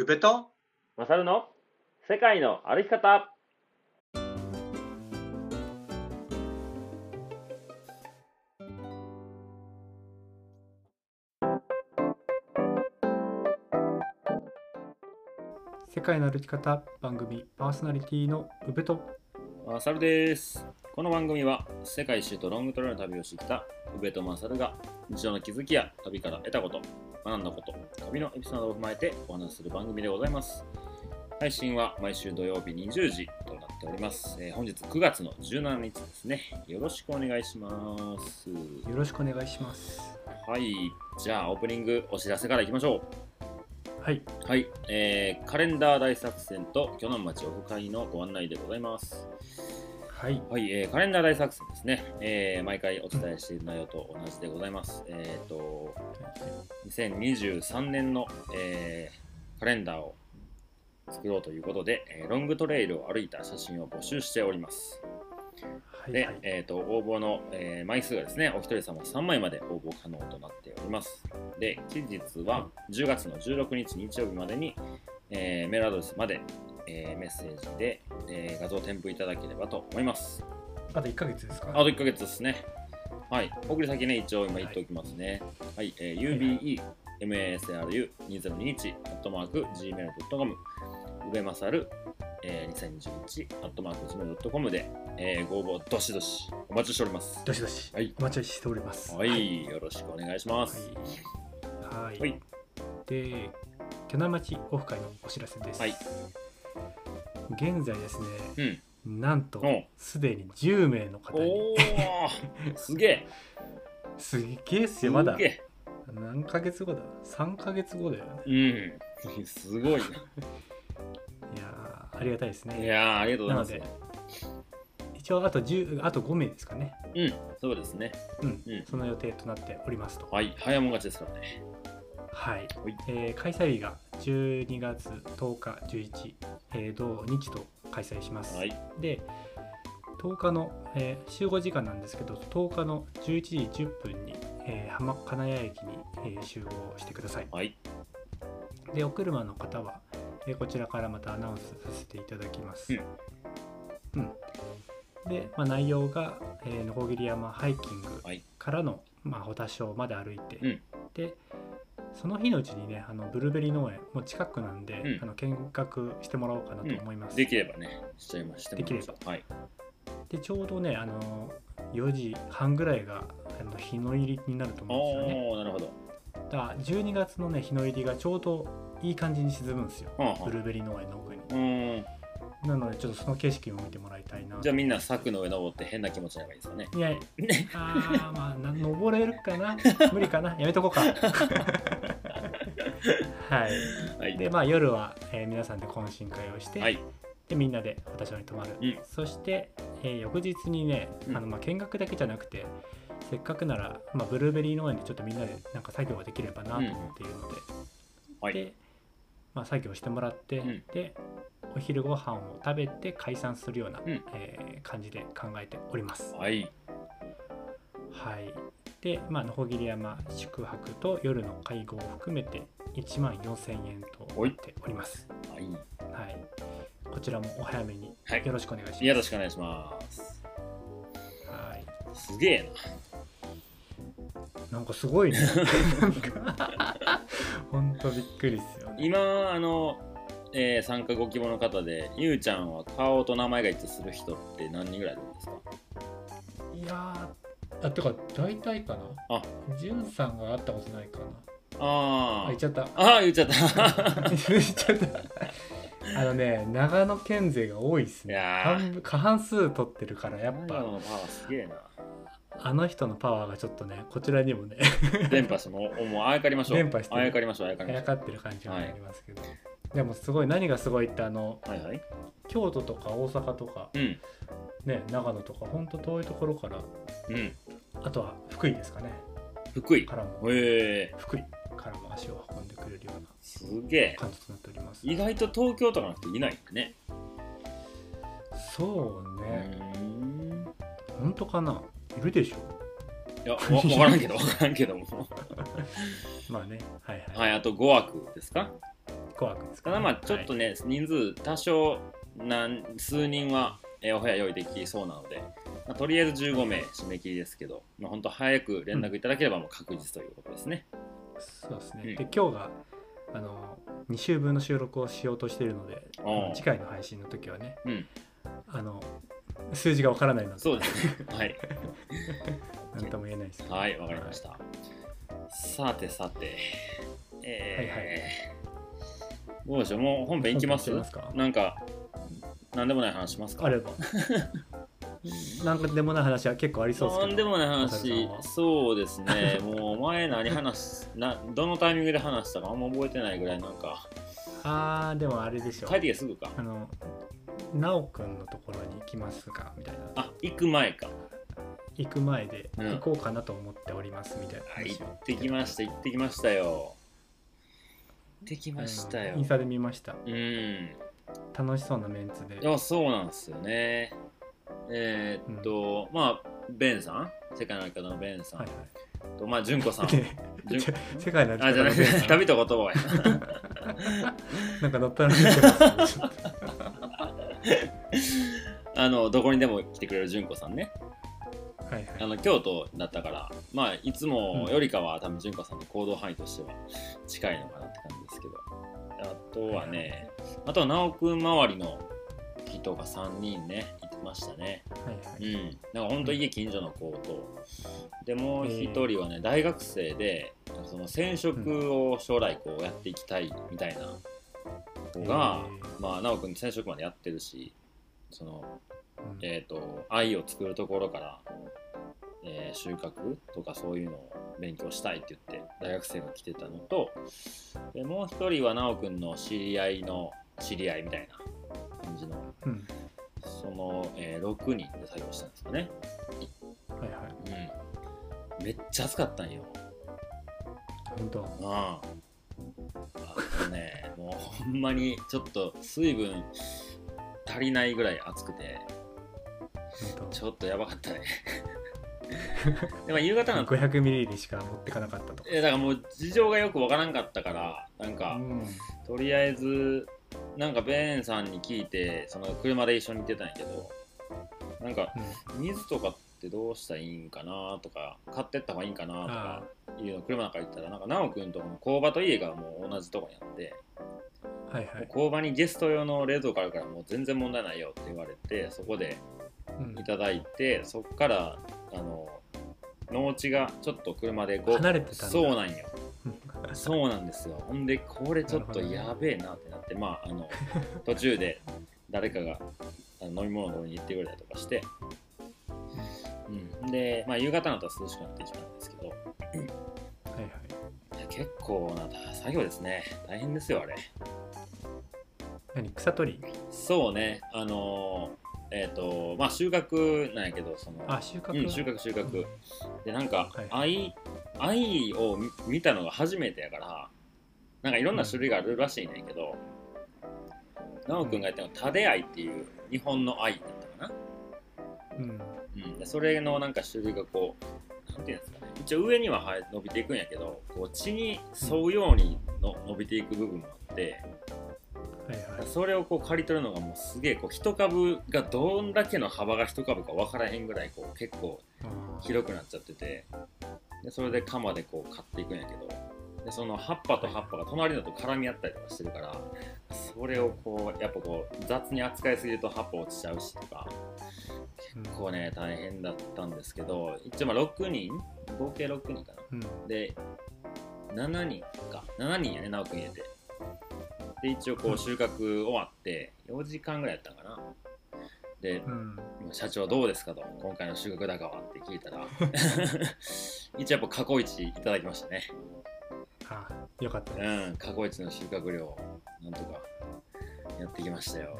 宇部と？マサルの世界の歩き方。世界の歩き方番組パーソナリティの宇部と。マサルです。この番組は世界一周とロングトレイルの旅をしてきた宇部とマサルが日常の気づきや旅から得たこと学んだこと旅のエピソードを踏まえてお話しする番組でございます。配信は毎週土曜日20時となっております、えー本日9月の17日ですね。よろしくお願いします。よろしくお願いします。はい。じゃあオープニングお知らせからいきましょう。はい。はい、えーカレンダー大作戦と鋸南町オフ会のご案内でございます。はいはい、えーカレンダー大作戦ですね、えー毎回お伝えしている内容と同じでございます。えっ、と、2023年の、えーカレンダーを作ろうということで、えーロングトレイルを歩いた写真を募集しております。で、はいはいえー、と応募の、えー枚数がですね、お一人様3枚まで応募可能となっております。で、期日は10月の16日日曜日までに、えーメールアドレスまで、えーメッセージで、えー画像添付いただければと思います。あと1ヶ月ですか？あと1ヶ月ですね。はい。送り先ね、一応今言っておきますね。はい。えー UBEMASRU2021 アットマーク Gmail.com うべまさる、えー、2021アットマーク Gmail.com で、えーご応募どしどしお待ちしております。どしどしはいお待ちしておりますはい。よろしくお願いします。はい、はいはいで鋸南町オフ会のお知らせです、はい現在ですねうん。なんとおすでに10名の方にすげえ すっげえっすよまだ何ヶ月後だ？3ヶ月後だよねうん。すごい いやーありがたいですな。いねやー、ありがとうございます。なの一応あと10あと5名ですかねうん。そうですね。うん、うんその予定となっておりますとはい。早もん勝ちですからね。はい、はいえー開催日が12月10日11、えー土日と開催します、はい。で10日の、えー集合時間なんですけど10日の11時10分に、えー浜金谷駅に、えー集合してください。はい。でお車の方は、えーこちらからまたアナウンスさせていただきます。うん、で、まあ、内容が、えー、のこぎり山ハイキングはい。からの、まあ、保田小まで歩いて、うん。でその日のうちにねあのブルーベリー農園もう近くなんで、うん。あの見学してもらおうかなと思います、できればね、しちゃいましてもらいましょう。ではい。でちょうどねあの4時半ぐらいがあの日の入りになると思うんですよね。なるほど。だから12月のね日の入りがちょうどいい感じに沈むんですよ。はあはブルーベリー農園の奥に。なのでちょっとその景色も見てもらいたいな。じゃあみんな柵の上登って変な気持ちになればいいですよね。いや あーまあな登れるかな？無理かな？やめとこうか はいはい。でまあ夜は、えー皆さんで懇親会をして、はい。でみんなで私に泊まる、うんそして、えー翌日にね、うんあのまあ見学だけじゃなくてせっかくなら、まあ、ブルーベリー農園でちょっとみんなでなんか作業ができればなと思っているので、はい。で、まあ、作業してもらって、うんでお昼ご飯を食べて解散するような、うんえー感じで考えております。はい。はい、で、まあ、のこぎり山宿泊と夜の会合を含めて1万4000円となっております。はい。はい、こちらもお早めにはいよろしくお願いします。よろしくお願いします。はい、すげえなんかすごいね。本当びっくりですよな。ね。今、あの、えー参加ご希望の方で、ゆうちゃんは顔と名前が一致する人って何人ぐらいいるんですか？いやー、あ、てか大体かな？あ、じゅんさんが会ったことないかな？ああ、言っちゃった。あ。ああ、言っちゃった。言っちゃった。あのね、長野県勢が多いですね。半分過半数取ってるから、やっ長野ぱのパワーすげえな。あの人のパワーがちょっとね、こちらにもね、連覇してもう、もうあやかりましょう。連覇してるあやかりましょう、あやかりあやましょかってる感じがありますけど。でもすごい何がすごいってあのう。はいはい。京都とか大阪とかうん。ね長野とか本当遠いところからうん。あとは福井ですかね。福井？からも。へえ。福井からも足を運んでくれるようなすげえ。感じとなっております。意外と東京とかなくていないんだね。そううね。本当かな？いるでしょ？いや、わ分からんけど、分からんけども。まあねはいはい、はい、あと5枠ですか？個枠ですか、ただまあちょっとね、人数多少何数人はえーお部屋用意できそうなので、まあ、とりあえず15名締め切りですけど、まあ、本当早く連絡いただければもう確実ということですね。そうですね、うん。で今日があの2週分の収録をしようとしているので次回の配信の時はねうん、あの数字がわからないので。そうですね。はい。何とも言えないですけど。はい、わかりました。さてさて、えーどうでしょう、もう本編いきます？本編いきますか？なんか、なんでもない話しますか。あれば。なんかでもない話は結構ありそうですけど。なんでもない浅話そうですね、もう前何話しな、どのタイミングで話したかあんま覚えてないぐらい、なんか、あーでもあれでしょ帰ってきてすぐか。あの奈くんのところに行きますかみたいな。あ、行く前か。行く前でうん。行こうかなと思っておりますみたいなあ行話をってきました、行ってきましたよ。行ってきましたよ。イン。スタで見ました。うん。楽しそうなメンツで。いや、そうなんですよね。えーっと、まあ、ベンさん？世界の歩き方のベンさん、はいと、まあ、純子さん。世界のあ、じゃなくて、旅と言葉や。な。んか乗ったら あの、どこにでも来てくれる純子さんね。はいはい。あの、京都だったから、まあ、いつもよりかは、多分純子さんの行動範囲としては近いのかなって感じですけど。あとはね、あとは直くん周りの人が3人ね、いてましたね。はいはい。うん、なんか本当家近所の子と、でもう一人はね、大学生でその染色を将来こうやっていきたいみたいな子が、まあ直くん染色までやってるしその、うん。えー、と愛を作るところから、えー収穫とかそういうのを勉強したいって言って大学生が来てたのとでもう一人は直くんの知り合いの知り合いみたいな感じのうんその、えー6人で作業したんですかね。はいはいうん。めっちゃ暑かったんよ。本当うん。あとね、もうほんまにちょっと水分足りないぐらい暑くて、本ちょっとやばかったね。でも夕方なん当500ミリリしか持ってかなかったとか。えだからもう事情がよくわからんかったから、なんか、うん。とりあえず、なんかベンさんに聞いて、その車で一緒に行ってたんやけど、なんか、水とかってどうしたらいいんかなとか買ってった方がいいんかなとかいうの車の中行ったらなんか直くんとこの工場と家がもう同じとこにあって、はいはい。工場にゲスト用の冷蔵庫あるからもう全然問題ないよって言われてそこでうん。いただいてそこからあの農地がちょっと車で5離れてたんだ。そうなんよ。そうなんですよ。ほんでこれちょっとやべえなってなってまああの途中で誰かが飲み物のとこに行ってくれたりとかして。うん、で、まあ、夕方になったら涼しくなってきたんですけど、いはいはい。や結構な作業ですね。大変ですよ、あれ。何？草取り？そうね、あのーえっ、と、まあ、収穫なんやけど、その、あ収穫？うん、収穫、収穫。で、なんか、はい愛、愛を見見たのが初めてやから、なんかいろんな種類があるらしいねんけど、奈くんがやったのは、タデ愛っていう日本の愛だったかな？うん。うん、でそれのなんか種類がこうなんていうんですかね。一応上には伸びていくんやけどこう地に沿うようにの伸びていく部分もあってはいはい。それをこう刈り取るのがもうすげえこう一株がどんだけの幅が一株か分からへんぐらいこう結構広くなっちゃってて。でそれで鎌でこう刈っていくんやけどでその葉っぱと葉っぱが隣のと絡み合ったりとかしてるからそれをこうやっぱこう雑に扱いすぎると葉っぱ落ちちゃうしとかうん結構ね大変だったんですけど一応まあ6人合計6人かな。うん。で7人か。7人やね直くん入れてで一応こう収穫終わって4時間ぐらいやったんかな。でうん。社長どうですかと今回の収穫高はって聞いたら。一応やっぱ過去一いただきましたね。あよかったうん過去一の収穫量なんとかやってきましたよ。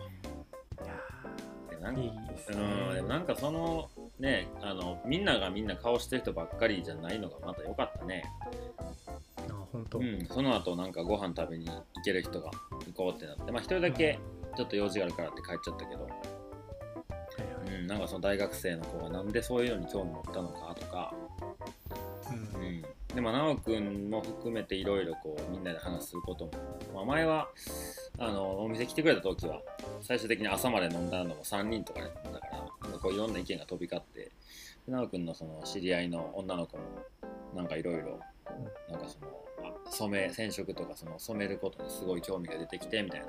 いやでなんですうん、でもねなんかそのねあのみんながみんな顔してる人ばっかりじゃないのがまた良かったね。あ本当。うんその後なんかご飯食べに行ける人が行こうってなって。まあ一人だけちょっと用事があるからって帰っちゃったけど、はいはい。うん、なんかその大学生の子がなんでそういうのに興味持ったのかとか、うん。うん、でも奈くんも含めていろいろこうみんなで話することも、まあ、前はあのお店来てくれた時は最終的に朝まで飲んだのも3人とかねだからなんかこういろんな意見が飛び交って奈くんのその知り合いの女の子もなんかいろいろなんかそのあ染め染色とかその染めることにすごい興味が出てきてみたいな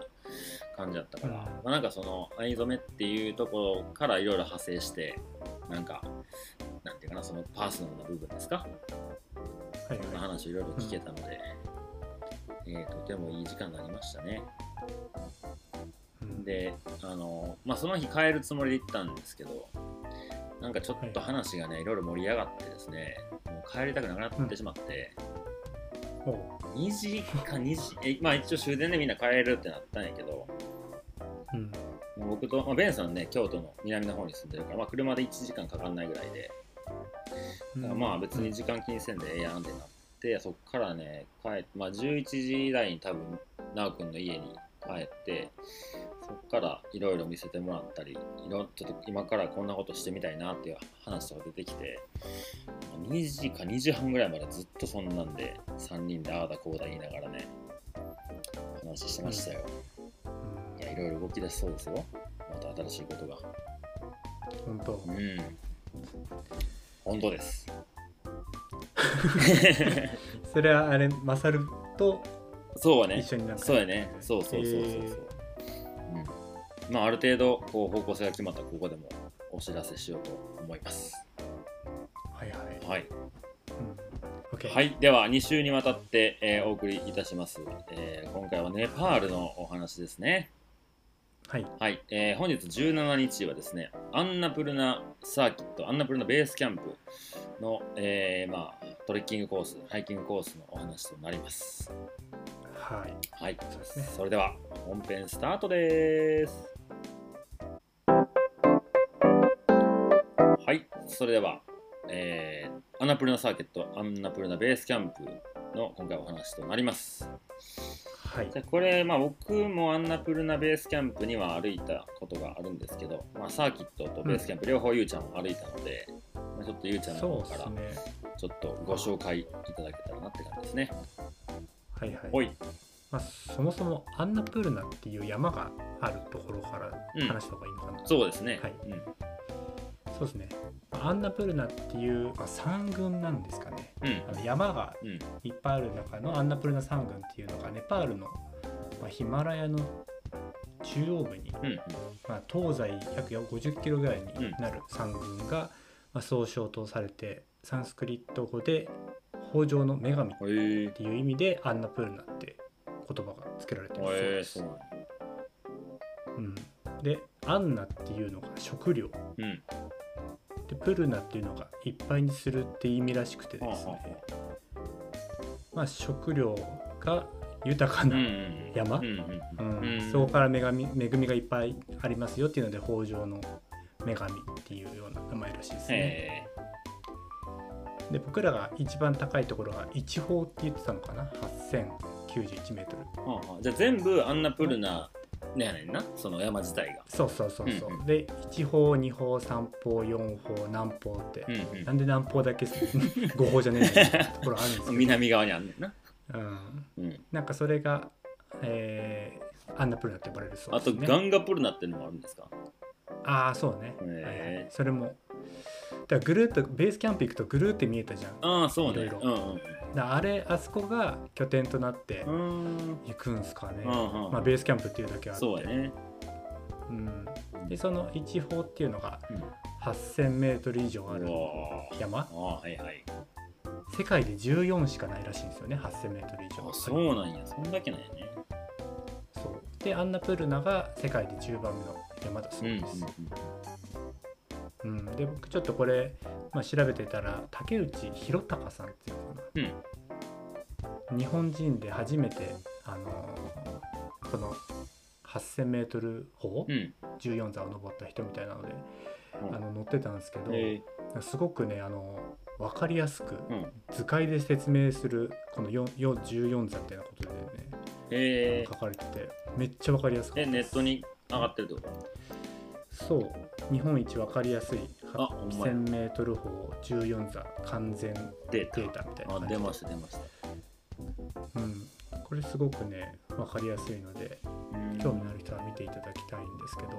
感じだったから、うん。まあ、なんかその藍染めっていうところからいろいろ派生してなんかなんていうかなそのパーソナルな部分ですか？はいはい。話をいろいろ聞けたので、えーとてもいい時間になりましたね。うん。で、あの、まあ、その日帰るつもりで行ったんですけど、なんかちょっと話がね、いろいろ盛り上がってですね、帰りたくなくなってしまって、おう2時か2時、えまあ一応終電でみんな帰るってなったんやけど、うん。まあ僕と、まあ、ベンさんね、京都の南の方に住んでるから、まあ、車で1時間かかんないぐらいで、だからまあ別に時間気にせんでええやんってなって、そっからね、帰って、まあ11時台に多分、奈くんの家に帰って、そっからいろいろ見せてもらったり、いろちょっと今からこんなことしてみたいなっていう話とか出てきて、2時か2時半ぐらいまでずっとそんなんで、3人でああだこうだ言いながらね、話してましたよ。いや、いろいろ動き出しそうですよ。また新しいことが。うん本当うん。本当です。それはあれマサルとそうはね一。緒になそうやね。そうそうそうそうそう。うん。まあ、ある程度、こう、方向性が決まったら、ここでもお知らせしようと思います。はいはいはい。うん OK はい。では、2週にわたって、えーお送りいたします。えー今回はネパールのお話ですね。はいはい。えー本日17日はですね、アンナプルナサーキット、アンナプルナベースキャンプの、えーまあ、トレッキングコース、ハイキングコースのお話となります。はいはい。そうですねそれでは本編スタートです。はい、それでは、えーアンナプルナサーキット、アンナプルナベースキャンプの今回お話となります。はいじゃあこれ、まあ、僕もアンナプルナベースキャンプには歩いたことがあるんですけど、まあ、サーキットとベースキャンプ、両方ゆうちゃんも歩いたので、まあ、ちょっとゆうちゃんの方からちょっとご紹介いただけたらなって感じですね。はいはいほい。まあ、そもそもアンナプールナっていう山があるところからうん話した方がいいのかな、そうですね。はいうんそうですねアンナプールナっていう、まあ、山群なんですかね。うん。あの山がうん。いっぱいある中のアンナプルナ山群っていうのがネパールの、まあ、ヒマラヤの中央部に、うんまあ、東西約50キロぐらいになる山群が、まあ、総称とされてサンスクリット語で豊穣の女神っていう意味でアンナプールナって言葉が付けられてるそうへえです。そうなんだうん、でアンナっていうのが食料。うん。でプルナっていうのがいっぱいにするって意味らしくてですね、まあ、食料が豊かなん山、うんそこから恵み恵みがいっぱいありますよっていうので豊穣の女神っていうような名前らしいですね。へで僕らが一番高いところが一峰って言ってたのかな？8091メートル。えはあはあ。じゃあ全部アンナプルナねやねんな。その山自体が。そうそうそうそう、うんうん。で1峰2峰3峰4峰南峰って、うんうん。なんで南峰だけ 5峰じゃねえところあるんですけど、南側にあんねんな。うん、うん。なんかそれが、えーアンナプルナって呼ばれるそうあですね。とガンガプルナってのもあるんですか？ああそうね、へー。はいはい、それも。だからぐるっとベースキャンプ行くとぐるって見えたじゃん。ああそうね。いろいろうんらあれあそこが拠点となってうん。うん行くんすかね、うんうんまあ、ベースキャンプっていうだけあって。そうやね。うん、でその一峰っていうのがうん。8000メートル以上あうるわ山。はいはい。世界で14しかないらしいんですよね8000メートル以上。あそうなんや。そんだけなんやね。そう。でアンナプルナが世界で10番目の山だそううんうんです、うん。で僕ちょっとこれ、まあ、調べてたら竹内弘隆さんっていうのかうん。な、日本人で初めて、あのーこの 8000m 峰、うん。14座を登った人みたいなので、うん。あの載ってたんですけど、へすごくねあの分かりやすく図解で説明するこの4 4 14座みたいなことでねへえ。書かれててめっちゃ分かりやすかっえたです。ネットに上がってるってこと？そう。日本一分かりやすいあほんまや。8000m 峰14座完全データデータみたいなあ感じ。出ました出ましたうん、これすごくね分分かりやすいのでうん。興味のある人は見ていただきたいんですけど。はい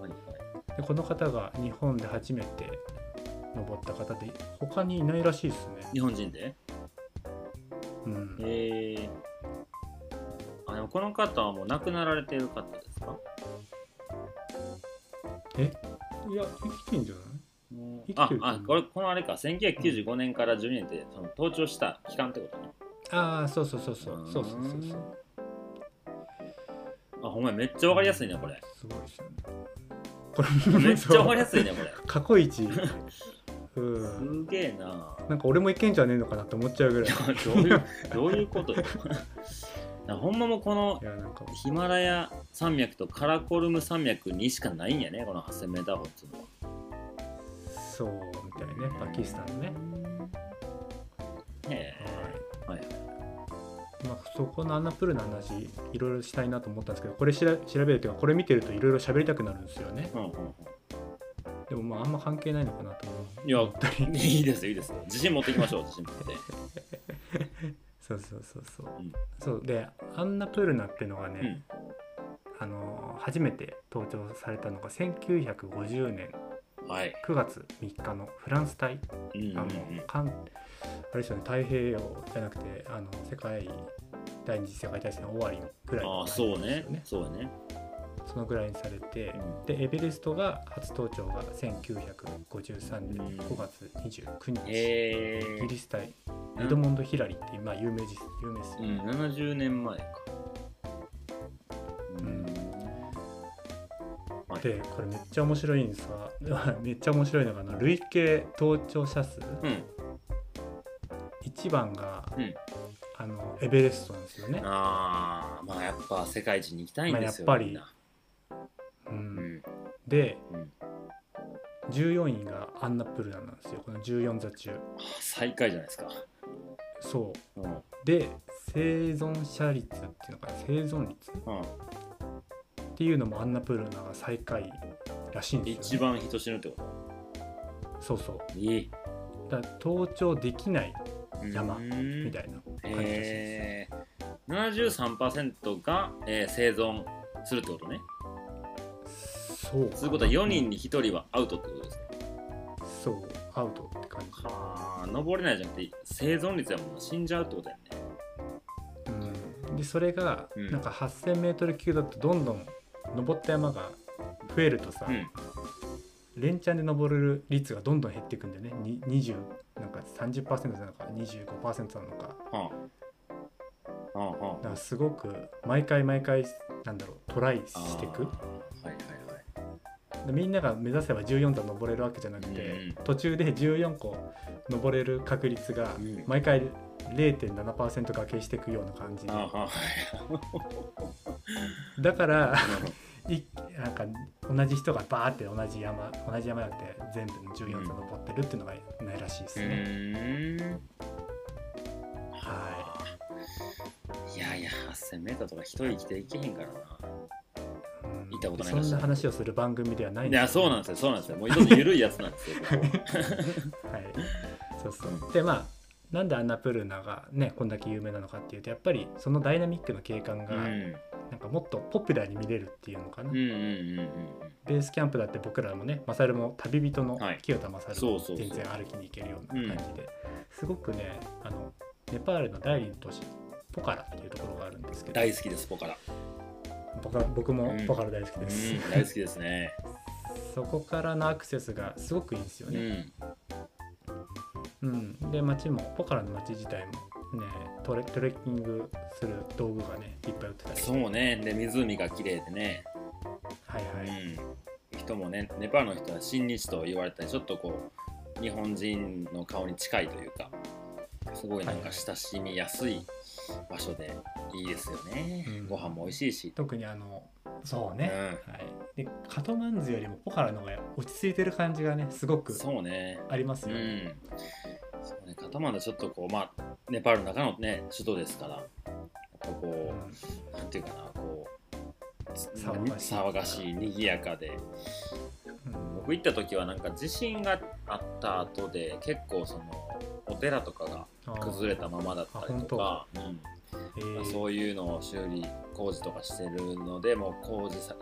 はい。でこの方が日本で初めて登った方で他にいないらしいですね。日本人で？うん、へえあでもこの方はもう亡くなられている方ですか？いや生きてんじゃない？ああこれこのあれか。1995年から12年ってその登頂した期間ってことね。ああそうそうそうそう。うん。そうそうそうそう。あほんまやめっちゃわかりやすいねこれ。すごいですよね。こ れめっちゃわかりやすいねこれ。過去一。うん。すげえな。なんか俺もいけんじゃねえのかなって思っちゃうぐらい。いどういうどういうことよ。なほんまもうこのヒマラヤ山脈とカラコルム山脈にしかないんやねこの 8000m 歩っていうの。はそうみたいね。パキスタンのね。へえ。はい。まあ、そこのアンナプールの話いろいろしたいなと思ったんですけどこれしら調べるというかこれ見てるといろいろ喋りたくなるんですよね。うんうんでもまああんま関係ないのかなと思う。いやいいですよいいですよ。自信持っていきましょう 自信持って。そうそうそうそう、うん。そうでアンナプールナっていうのがね、うん。あの初めて登場されたのが1950年はい。9月3日のフランス大うんうんうん。あのかんあれですよね太平洋じゃなくてあの世界第二次世界大戦の終わりぐらいああのそうね。そうね。そのぐらいにされて、うん。でエベレストが初登頂が1953年うん。5月29日、へえイギリス対エドモンド・ヒラリーっていう、まあ、有名有名ですようん70年前かでこれめっちゃ面白いんですが めっちゃ面白いのがあの累計登頂者数。うん。1番が、うん。あのエベレストなんですよね、ああまあやっぱ世界一に行きたいんですよ、まあやっぱり。うん。うん。で、うん。14位がアンナプルナなんですよ。この14座中。最下位じゃないですか、そう。うん。うん、で生存者率っていうのかな。生存率っていうのもアンナプルナが最下位らしいんですよ、ね、一番人死ぬってこそうそう。といいだから登頂できない山みみたいな感じらしいです、えー、73%が、えー生存するってことね。そうそういうことは4人に1人はアウトってことですかそうアウトって感じ。はあ登れないじゃなくて生存率はもう死んじゃうってことやね。うん、でそれが、うん。なんか 8000m 級だとどんどん登った山が増えるとさ、うん。連チャンで登れる率がどんどん減っていくんでね。に20なんか30%なのか25%なのか。はあ。はあはだからすごく毎回毎回なんだろうトライあしていくはいはいはい。でみんなが目指せば14段登れるわけじゃなくて、うん。途中で14個登れる確率がうん。毎回0.7%掛けしていくような感じで。あーはあはいだからいなんか同じ人がバーって同じ山同じ山じゃなくて全部の14座登ってるっていうのがないらしいですうね、はい。やいや 8000m とか一人生きていけへんからな。うん。行ったことないそんな話をする番組ではないいやそうなんですよそうなんですよ。もうちょっと緩いやつなんですよ はい、そうそう。でまあなんでアンナプルーナがねこんだけ有名なのかっていうとやっぱりそのダイナミックな景観がうんなんかもっとポピュラーに見れるっていうのかな、うんうんうんうんベースキャンプだって僕らもねマサルも旅人のはい。清田マサルも全然歩きに行けるような感じで、すごくねあのネパールの第二の都市ポカラっていうところがあるんですけど。大好きですポカラ。僕もうん。ポカラ大好きうです、ん大好きですね。そこからのアクセスがすごくいいんですようね、ん。うん。で街もポカラの街自体もねトレトレッキングする道具がねいっぱい売ってたりそうね。で湖が綺麗でね。はいはい、うん。人もねネパールの人は親日と言われたりちょっとこう日本人の顔に近いというかすごいなんか親しみやすい場所でいいですよね、うん。ご飯も美味しいし、特にあのそうね、うはい、でカトマンズよりもポカラの方が落ち着いてる感じがねすごくそうね。ありますうよね、ん。そうねカトマンちょっとこうまあネパールの中のね首都ですからやっぱこう、なんていうかなこう騒がしい騒がしい賑やかで。うん。僕行った時はなんか地震があった後で結構そのお寺とかが崩れたままだったりとか、うん。えー。まあそういうのを修理工事とかしてるのでもう工事さ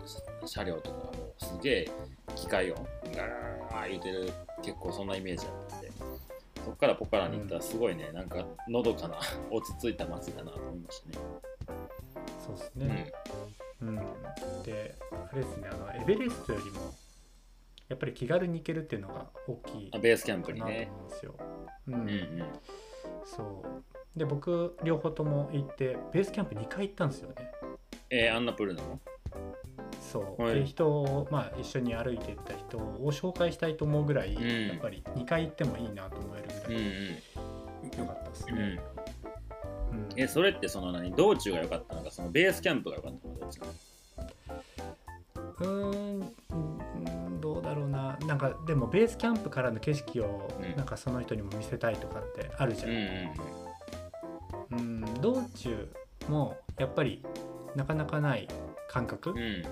車両とかがもうすげえ機械音ガーッ言ってる結構そんなイメージだったそっからポカラに行ったらすごいね、なんかのどかな 落ち着いた街だなと思いましたね。そうですね。うん。で、あれですね、あのエベレストよりもやっぱり気軽に行けるっていうのが大きいあベースキャンプにね。うんですよ。うん。うんうん。そう。で、僕両方とも行ってベースキャンプ2回行ったんですよね。えー、アンナプルナのそう、はい。で人を、まあ、一緒に歩いていった人を紹介したいと思うぐらい、ん。やっぱり2回行ってもいいなと思えるぐうんらうん。い良かったですうん。ね。うん。えそれってその何道中が良かったのかそのベースキャンプが良かったのかどっちかうーんうんどうだろうな。なんかでもベースキャンプからの景色をうん。なんかその人にも見せたいとかってあるじゃうんん、うん道中もやっぱりなかなかない感覚うん、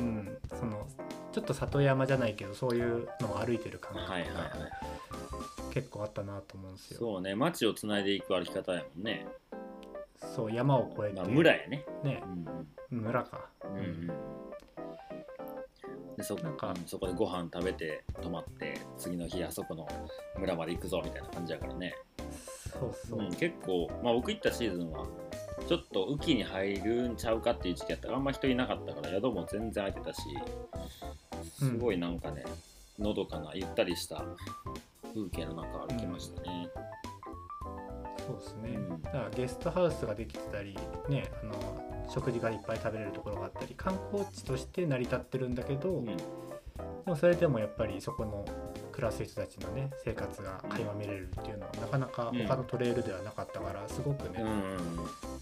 うんうん、そのちょっと里山じゃないけどそういうのを歩いてる感覚はいはいはい。が結構あったなと思うんですよ。そうね街をつないでいく歩き方やもんね、そう山を越えて、まあ、村やね。ね。うん村か、うんうん。うん。でそなんかうんそこでご飯食べて泊まって次の日あそこの村まで行くぞみたいな感じやからね、そうそう、うん、結構、まあ、僕行ったシーズンはちょっと雨季に入るんちゃうかっていう時期やったからあんま人いなかったから宿も全然空いてたしすごいなんかね、のどかなゆったりした風景の中歩きましたね、そうですね、うん。だからゲストハウスができてたりねあの食事がいっぱい食べれるところがあったり観光地として成り立ってるんだけど、うん。でもそれでもやっぱりそこの暮らす人たちのね生活が垣間見れるっていうのはなかなか他のトレイルではなかったからすごくね、うんうん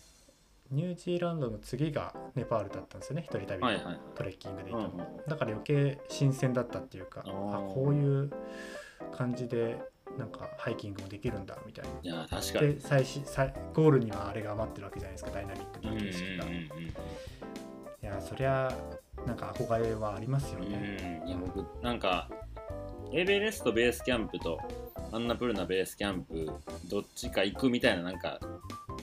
ニュージーランドの次がネパールだったんですよね。一人旅のはいはいはい。トレッキングで行ったの、うんうんだから余計新鮮だったっていうかあこういう感じでなんかハイキングもできるんだみたいな。いや確かに。で最終最ゴールにはあれが待ってるわけじゃないですかダイナミックうんうんな景色が、いうんやそりゃなんか憧れはありますようんね、うん。いや僕なんかエベレストベースキャンプとアンナプルナベースキャンプどっちか行くみたいななんか、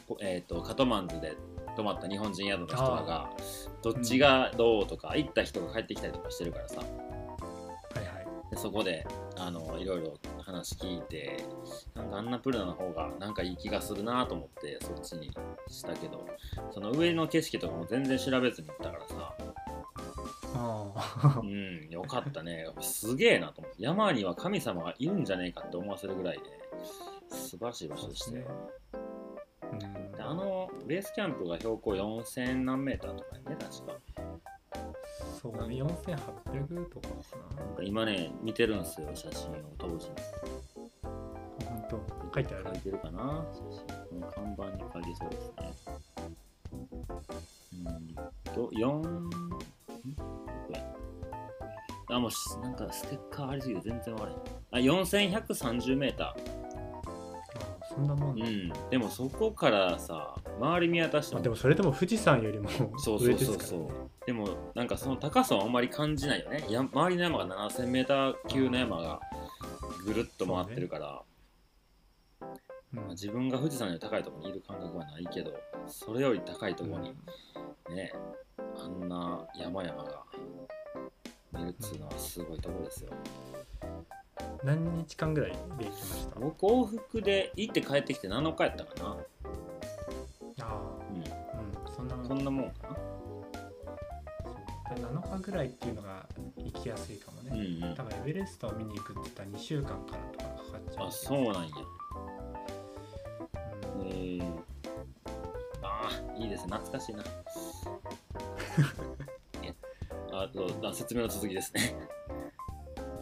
こえー、とカトマンズで泊まった日本人宿の人らがどっちがどうとか、行った人が帰ってきたりとかしてるからさ。はいはい。でそこであのいろいろ話聞いてなんかアンナプルナの方がなんかいい気がするなと思ってそっちにしたけどその上の景色とかも全然調べずに行ったからさ。ああうんよかったね。すげえなと思って。山には神様がいるんじゃねえかって思わせるぐらいで素晴らしい場所でしたようん。であのベースキャンプが標高4000何メーターとかやね確か。そうだね4800とかかな。んか今ね見てるんですよ写真を当時。本当。書いてある。書いてるかな写真。この看板に書いてそうですね。うん。と4ん？どこや。あもうしなんかステッカーありすぎて全然悪いあ4130メーター。あそんなもん、うん、でもそこからさ周り見渡しても。まあ、でもそれでも富士山よりもそうそ上うそうそう。ですから。ねでもなんかその高さはあんまり感じないよね。や周りの山が 7000m 級の山がぐるっと回ってるから、うん。まあ自分が富士山より高いところにいる感覚はないけどそれより高いところにね、あんな山々が見るっつうのはすごいところですよ何日間ぐらいで行きました？僕往復で行って帰ってきて7日やったかな。ああ。うん。うんそんなもん。そんなもんかな。そう。で7日ぐらいっていうのが行きやすいかもうんね、うん。多分エベレストを見に行くって言ったら2週間からとかかかっちゃうあそうなんや。うん。えー、ああいいですね。懐かしいな。えあとあ説明の続きですね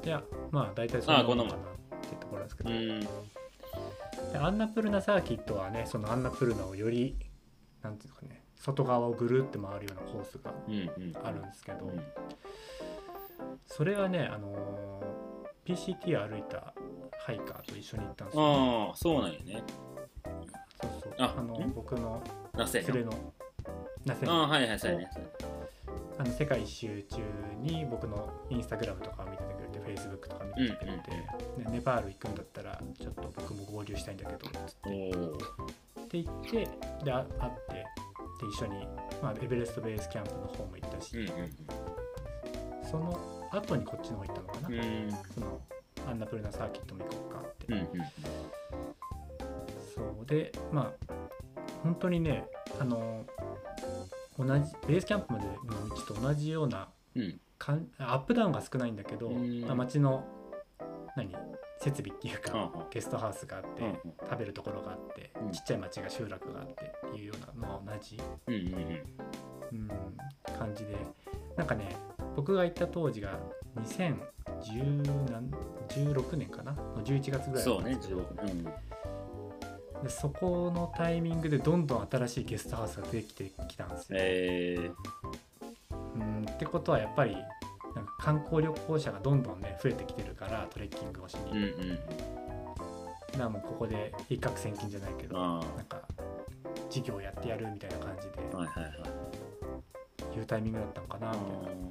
いやまあ大体そんなもんもんかなってところですけど、アンナプルナサーキットはねそのアンナプルナをよりなんていうかね外側をぐるって回るようなコースがうんうん。あるんですけど、うん。それがねあのー PCT 歩いたハイカーと一緒に行ったんですよ、ああそうなんやね。そうそう。ああのん？僕の連れのなせああはいはいそう。やねあの世界一周中に僕のインスタグラムとかを見ててくれてフェイスブックとか見ててくれて、ねネパール行くんだったらちょっと僕も合流したいんだけどつって。おおって言ってであ会って一緒に、まあ、エベレストベースキャンプの方も行ったし、その後にこっちの方行ったのかな、そのアンナプルナサーキットも行こうかって、そうでまあ本当にねあの同じベースキャンプまでの道と同じようなうんかんアップダウンが少ないんだけど、うんまあ、街の何設備っていうか、ゲストハウスがあって、食べるところがあって、うん。ちっちゃい町が集落があってっていうようなのは同じ、うん感じで。なんかね僕が行った当時が2016年かな？の11月ぐらいそうねなんですけど。16うん。でそこのタイミングでどんどん新しいゲストハウスができてきたんですよ。えーうんってことはやっぱりなんか観光旅行者がどんどんね増えてきてるからトレッキングをしに、うんうん。だからもうここで一攫千金じゃないけどあなんか事業やってやるみたいな感じであはいはいはい。いうタイミングだったのかなみたいな、あーうん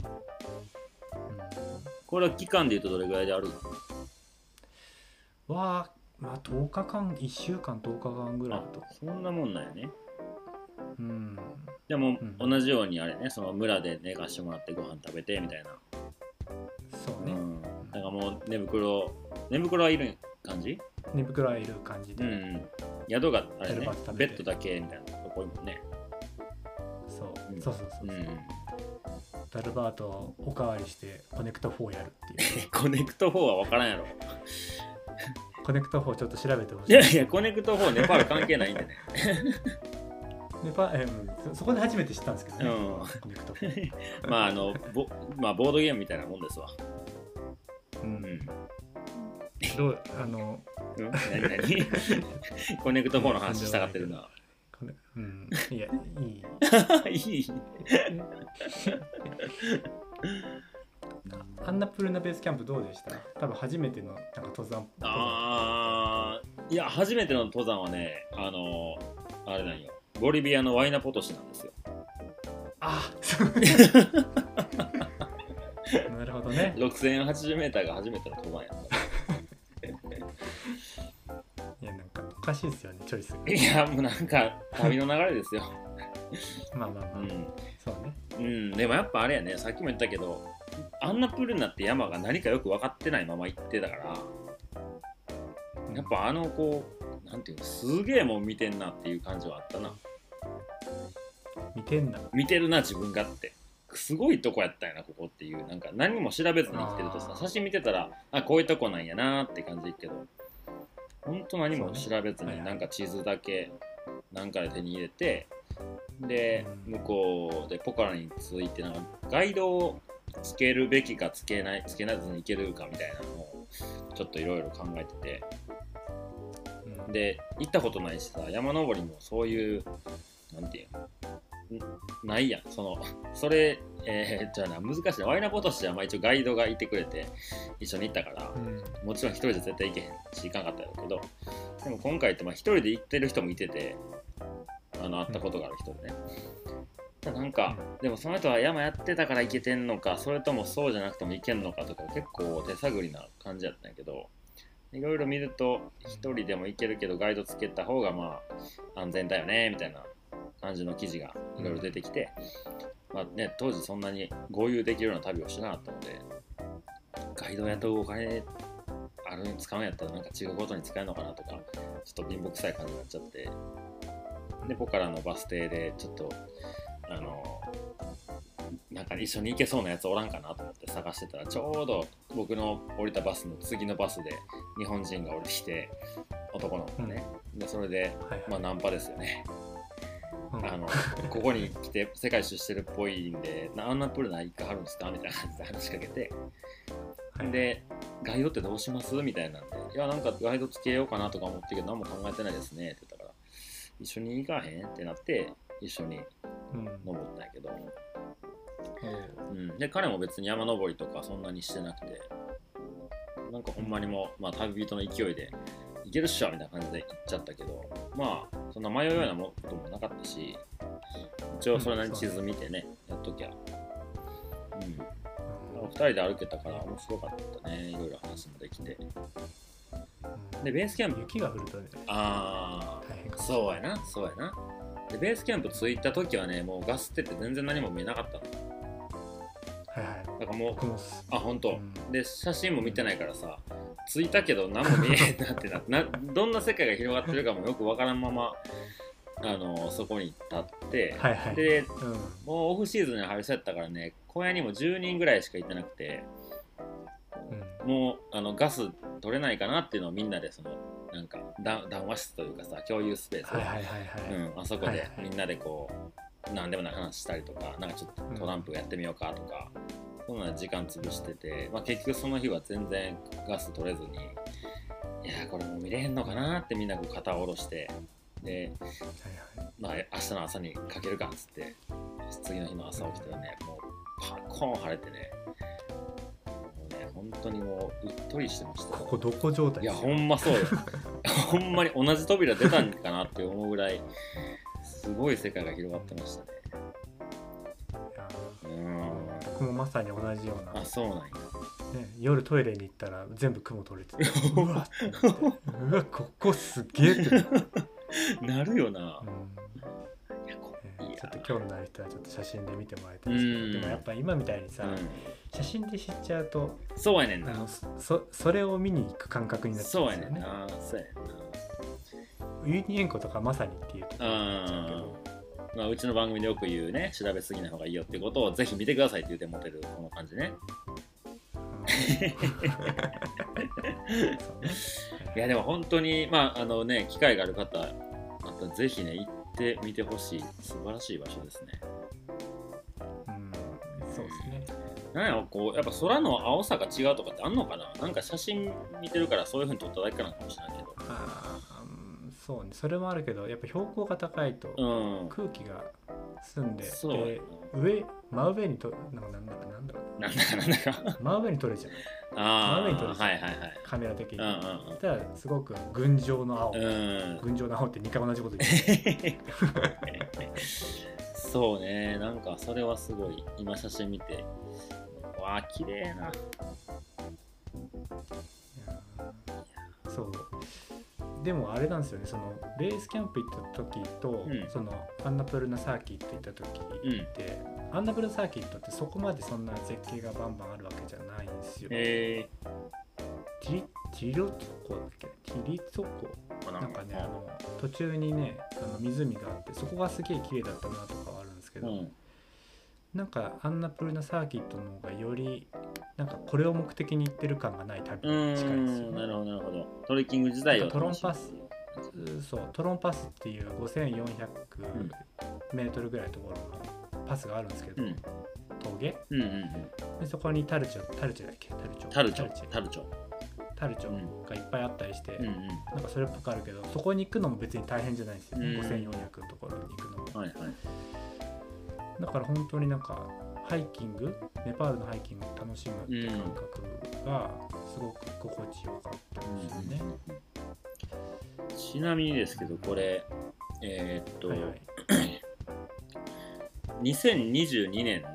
これは期間でいうとどれぐらいであるの？はまあ10日間1週間10日間ぐらいあだとそんなもんなんやね。うんでもうん。同じようにあれねその村で寝かしてもらってご飯食べてみたいな。そうね、うん。だからもう寝袋寝袋はいる感じ？寝袋はいる感じで、うん宿があれねベッドだけみたいなとこもね。そう。うん。そうそうそうう、ん。ダルバートおかわりしてコネクト4やるっていう。コネクト4は分からんやろ。コネクト4ちょっと調べてほしい。いやいやコネクト4ネパール関係ないんでねネパえうんそそこで初めて知ったんですけどね、うん。コネクト4、まああのボ,、まあ、ボードゲームみたいなもんですわ。う、うん。んどうあのうん？何何？コネクト4の話したがってるな。うん。いやいい。いい。アンナプルナベースキャンプどうでした？多分初めてのなんか登山。あーいや初めての登山はねあのあれなんよボリビアのワイナポトシなんですよ。あそう。なるほどね。6080m が初めての登山やったいやなんかおかしいですよねチョイスが。いやもうなんか旅の流れですよ。まあまあまあ、うん。そうね。うん、でもやっぱあれやねさっきも言ったけどアンナプルナって山が何かよく分かってないまま行ってたからうん。やっぱあのこうなんていうのすげえもん見てんなっていう感じはあったな見てんな見てるな自分がって。すごいとこやったんやなここっていう。なんか何も調べずに来てるとさ写真見てたらあこういうとこなんやなって感じいくけど。ほんと何も調べずになんか地図だけなんかで手に入れてでうん。向こうでポカラに着いてなんかガイドをつけるべきかつけないつけないずに行けるかみたいなのをちょっといろいろ考えてて。うん。で行ったことないしさ山登りもそういうなんていうのんないやん。そのそれ、えーじゃあな難しいな。ワイナポトシはまあ一応ガイドがいてくれて一緒に行ったからうん。もちろん一人じゃ絶対行けへんし行かんかったけどでも今回ってまあ一人で行ってる人もいててあの会ったことがある人でね、なんかでもその人は山やってたから行けてんのかそれともそうじゃなくても行けんのかとか結構手探りな感じやったんやけどいろいろ見ると一人でも行けるけどガイドつけた方がまあ安全だよねみたいな感じの記事がいろいろ出てきて、まあね、当時そんなに合流できるような旅をしてなかったのでガイド雇うお金あるに使うんやったらなんか違うことに使えるのかなとかちょっと貧乏くさい感じになっちゃってでポカラのバス停でちょっとあのなんか一緒に行けそうなやつおらんかなと思って探してたらちょうど僕の降りたバスの次のバスで日本人が降りてきて男の子がね、でそれではいはい。まあナンパですよね。うんあのここに来て世界一周してるっぽいんでなあんなプールないかはるんですかみたいな感じで話しかけてはい。でガイドってどうします？みたいなんでいやなんかガイドつけようかなとか思ってるけど何も考えてないですねって言ったから一緒に行かへんってなって一緒にうん。登ったんやけど、おううん、で彼も別に山登りとかそんなにしてなくてなんかほんまにもう、まあ、旅人の勢いで行けるっしょみたいな感じで行っちゃったけどまあそんな迷うようなもこともなかったし一応それなりに地図見てね、やっときゃ。うん。2人で歩けたから面白かったね。いろいろ話もできて。うんでベースキャンプ雪が降るとね。ああそうやなそうやな。でベースキャンプ着いた時はねもうガスってて全然何も見えなかったの。はいはい。だからもうあ本当、うん。で写真も見てないからさ着いたけど何も見えへんなってななどんな世界が広がってるかもよくわからんままあのそこに立って、はいはい。でうん。もうオフシーズンに入りそうやったからね小屋にも10人ぐらいしか行ってなくてうん。もうあのガス取れないかなっていうのをみんなでそのなんかだ談話室というかさ共有スペース、はいはいはいはい、うん、あそこはいはいでみんなでこう何でもない話したりとかなんかちょっとトランプやってみようかとか、そんな時間潰してて、まあ、結局その日は全然ガス取れずにいやーこれもう見れへんのかなってみんなこう肩を下ろしてで、まあ、明日の朝にかけるかっつって次の日の朝起きたらねもうパッコーン晴れてねもうね本当にもううっとりしてました。よここどこ状態いやほんまそうよ。ほんまに同じ扉出たんかなって思うぐらいすごい世界が広がってましたね。うん僕もまさに同じような。あ、そうなんや。ね、夜トイレに行ったら全部雲取れててうわってなって うわここすげえってなって、なるよな。うん。いやこいやねちょっと興味のある人はちょっと写真で見てもらいたいですけうん。どでもやっぱ今みたいにさ、うん。写真で知っちゃうとそうやねんな。あのそそれを見に行く感覚になっちゃそううんやですよね。ねんな。そうやねんな。ウユニ塩湖とかまさにっていうところになっちゃうけどまあ、うちの番組でよく言うね調べすぎない方がいいよってことをぜひ見てくださいって言って持てるこの感じね。いやでも本当にまああのね機会がある方あったらぜひね行ってみてほしい。素晴らしい場所ですね。うんそうですね。なんやろこうやっぱ空の青さが違うとかってあんのかな？なんか写真見てるからそういう風に撮っただけかなかもしれないそうね。それもあるけどやっぱ標高が高いとうん。空気が澄んで、そう。やで上真上にとなんかなんだかなんだろう。ななんだかなんだか。真上に撮れちゃう。あ真上に撮るあはいはいはい。カメラ的に、うんうんただすごく群青の青、うん。うん群青の青って2回同じこと言ってそうね。なんかそれはすごい今写真見てわあ綺麗な。そうでもあれなんですよねそのベースキャンプ行った時と、うん。そのアンナプルナサーキット行った時って、アンナプルナサーキットってそこまでそんな絶景がバンバンあるわけじゃないんですよ。えティリティリロツコだっけ？ティリツォコー、なんかねあの途中にねあの湖があってそこがすげえ綺麗だったなとかはあるんですけど、うん。なんかアンナプルナサーキットの方がよりなんかこれを目的に行ってる感がない旅うに近いんですよね。んなるほどなるほど。トレッキング自体をトロンパスそうトロンパスっていう5400メートルぐらいのところのパスがあるんですけど、うん。峠？むうんうんうん。でそこにタルチョタルチョだっけ？タルチョ。タルチョタルチタルチョ。タルチョがいっぱいあったりして、うんうん。なんかそれっぽくあるけどそこに行くのも別に大変じゃないんですよ。ね、うん。5400のところに行くのも。はいはい。だから本当になんかハイキングネパールのハイキングを楽しむって感覚がすごく心地よかったんですよね、ちなみにですけどこれえーっと、はいはい。2022年の、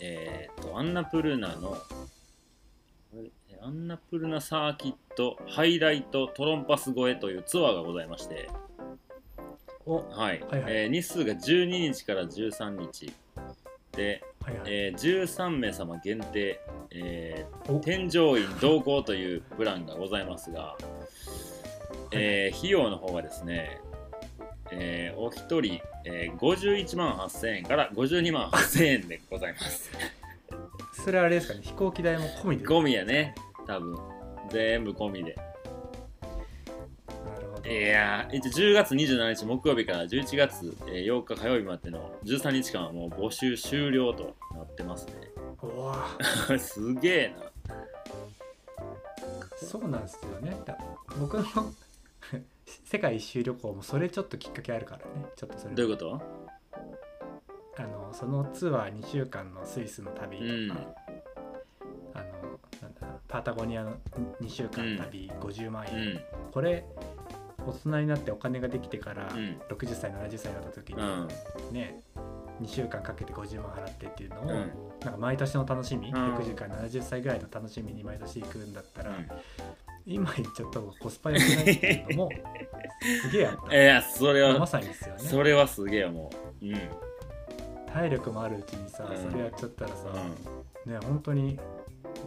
えーっとアンナプルナのアンナプルナサーキットハイライトトロンパス越えというツアーがございまして、おはい。はいはい。えー日数が12日から13日。で、はいはい、えー13名様限定、えーお添乗員同行というプランがございますが、えー費用の方がですね、えーお一人、えー51万8000円から52万8000円でございます。それはあれですかね飛行機代も込みでゴミやね、多分。全部込みで。いやー、一応10月27日木曜日から11月えー8日火曜日までの13日間はもう募集終了となってますね。うわ すげえな。そうなんですよね。だ僕の 世界一周旅行もそれちょっときっかけあるからね。ちょっとそれ。どういうこと？あのそのツアー2週間のスイスの旅、うん。あのなんだパタゴニアの2週間旅50万う円、ん。これ大人になってお金ができてからうん。60歳70歳になった時に、うん。ね2週間かけて50万払ってっていうのを、うん。なんか毎年の楽しみ、うん。60から70歳ぐらいの楽しみに毎年行くんだったら、今言っちゃった方がコスパ良くないっていうのも すげえあった、いやそれはまさにですよね。それはすげえもう。うん。体力もあるうちにさ、うん。それやっちゃったらさ、うん。ね本当に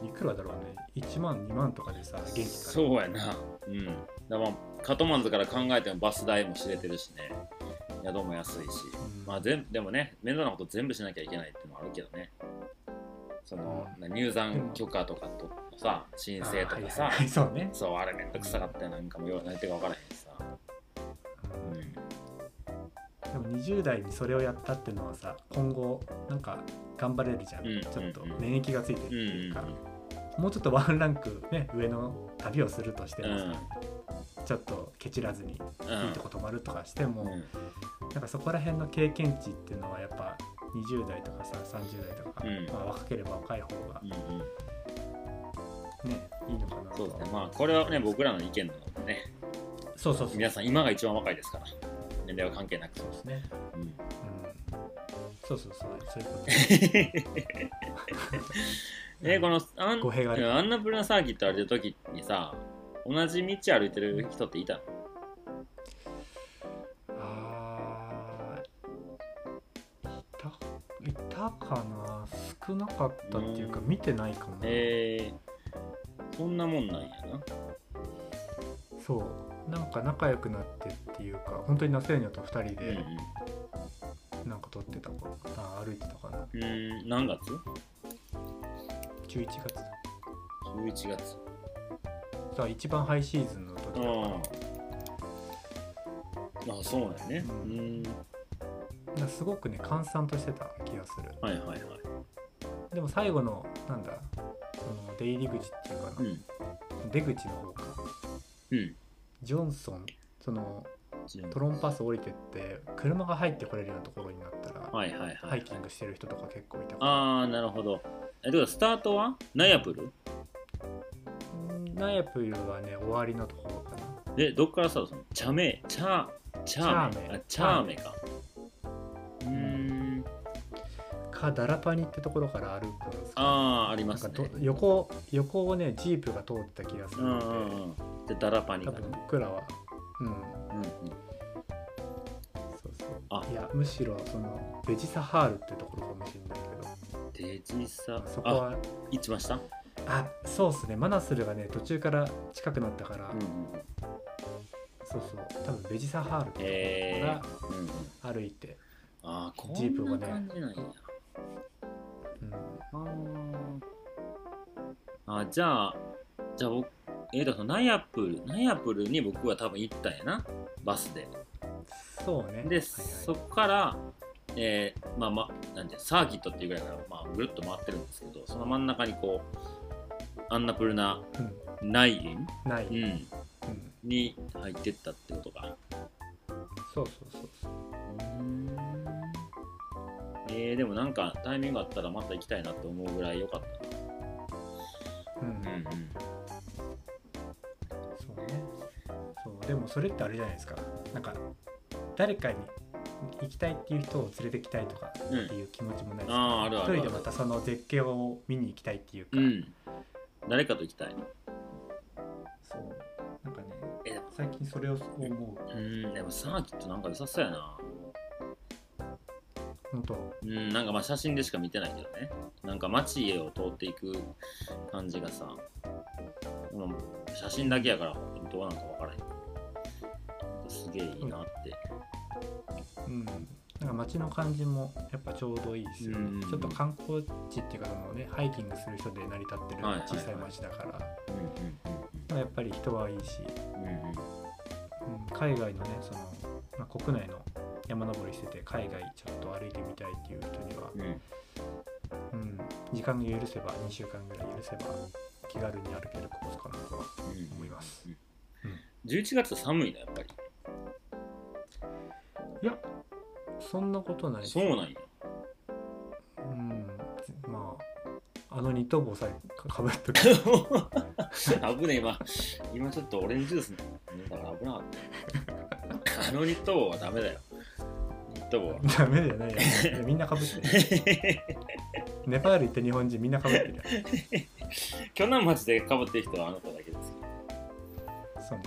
いくらだろうね。1万2万とかでさ元気そうやな。うんだまあカトマンズから考えてもバス代も知れてるしね。宿も安いし。うん。まあ全でもね面倒なこと全部しなきゃいけないっていうのはあるけどね。その、入山許可とかとさ申請とかさ、はいはいはい。そうね、そうあれめんどくさかったよ。なんかもよう何てるか分からへんしさ、でも20代にそれをやったっていうのはさ今後なんか頑張れるじゃん、うんちょっとうん免疫がついてるってうん、うんいうか、もうちょっとワンランクね上の旅をするとしてうん。もさ、ちょっとケチらずにいいうんとこ泊まるとかしても、うん。なんかそこら辺の経験値っていうのはやっぱ20代とかさ30代とか、うん。まあ、若ければ若い方がうんうん。ねいいのかなと。そうですね。まあこれはね僕らの意見なのでねそうそうそう。皆さん今が一番若いですから年齢は関係なく。そうですね、うん。うん、そうそうそう。そういうこと えこのアン語弊がある。アンナプルナサーキット歩いてる時にさ同じ道歩いてる人っていたの？あーいたいたかな？少なかったっていうかうん。見てないかも、えー、そんなもんなんやな。そう。なんか仲良くなってっていうか本当にナセーニョと2人うんでなんか撮ってたかあ歩いてたかな。うんうん何月？11月 ?11 月。さあ一番ハイシーズンの時だからああそうなんやね。ううんんだすごくね閑散としてた気がする。はいはいはい。でも最後のなんだその出入り口っていうかな、うん。出口の方か。うん。ジョンソンそのトロンパス降りてって車が入ってこれるようなところになったら、はいはいはい、ハイキングしてる人とか結構いたから。ああなるほどえどうだスタートは？ナヤプル？うんナヤプルはね終わりのところかな。でどっからスタートするの？チャメチャチャーメチャーメあチャーメかうーん。かダラパニってところから歩くんですかああありますね。ど横横をねジープが通ってた気がするので、ダラパニ多分かね僕らは。うん。うんうん。そうそう。あ。いやむしろそのベジサハールってところかもしれない。けデジサどそこあは行きました？あそうっすね。マナスルがね途中から近くなったから、うんうんそうそう。多分ベジサハールってところえかー、うんうん。ら歩いて、あジープんながね。感じなんや。うん。あー。あじゃあじゃあ僕えーとそのナヤプルナヤプルに僕は多分行ったんやな。バスで。そうね。で、はいそこから、えーまあまあ、なんてサーキットっていうぐらいから、まあ、ぐるっと回ってるんですけど、その真ん中にこう、アンナプルナはい内園、うん、ない、うん、うん。に入ってったってことか。そうそうそうそう。えー、でもなんかタイミングあったらまた行きたいなって思うぐらい良かった。うん。な。うんうん。そうね。そう。でもそれってあれじゃないですか。なんか誰かに行きたいっていう人を連れてきたいとかっていう気持ちもないですか、ああ、あるあるある。一人でまたその絶景を見に行きたいっていうか、うん。誰かと行きたい。そうなんかね最近それを思ううん、でもサーキットなんか良さそうやな。本当うん、なんかまあ写真でしか見てないけどね。なんか街を通っていく感じがさ、うん、写真だけやから本当はなんか分からへん。すげえいいなって。うんなんか街の感じもやっぱちょうどいいですよね、うんちょっと観光地っていうかそのねハイキングする人で成り立ってる小さい町だから、やっぱり人はいいし、うんうん。うん。うんうん海外のねその、まあ、国内の山登りしてて海外ちょっと歩いてみたいっていう人には、うん。うん、時間が許せば2週間ぐらい許せば気軽に歩けるコースかなとはうん思います、うん11月寒いなやっぱり。そんなことないそうなんや。うんまああのニット帽さえかぶっとく 危ねえ今。今ちょっとオレンジジュース飲んだから危なかった。あのニット帽はダメだよ。ニット帽は。ダメだよねいやみんなかぶってるネパール行った日本人みんなかぶってるよ去年町でかぶってる人はあなただけですよ。そうね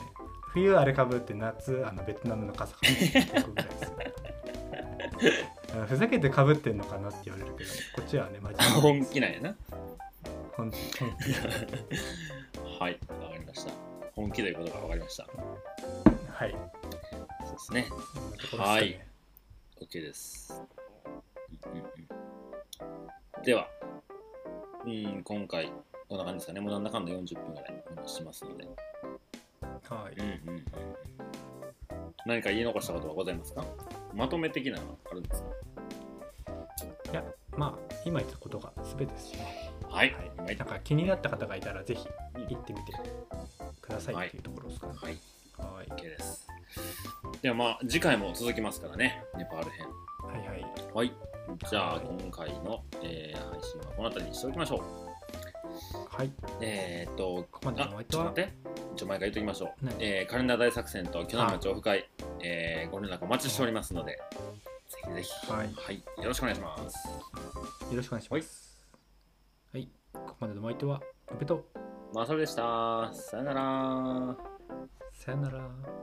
冬あれかぶって夏あのベトナムの傘かぶって僕ぐらいですよあのふざけてかぶってんのかなって言われるけどこっちはね真面目本気なんやな。本気 はい、わかりました。本気ということがわかりました。はいそうですね。ですかねはい OK です。うんうんうん、では、うん、今回、こんな感じですかね。もうなんだかんだ40分ぐらいししますので。はいうんうんうん、何か言い残したことはございますか？まとめ的なのはあるんですか？いやまあ今言ったことが全てですしねはい。はいなんか気になった方がいたらぜひ行ってみてくださいっていうところですかねはい。はい OK です。ではまあ、次回も続きますからね。ネパール編。はいはいはい。じゃあ、今回の、えー配信はこの辺りにしておきましょう。はいえー、っと、ここまであのお相手は？ちょっと待って。ちょ、毎回言っときましょう。何？えーカレンダー大作戦と去年の町府会、えーご連絡お待ちしておりますので、ぜひぜひ、はいよろしくお願いします。よろしくお願いしますはいここまでのお相手は宇部とまさるでした。さよなら。さよなら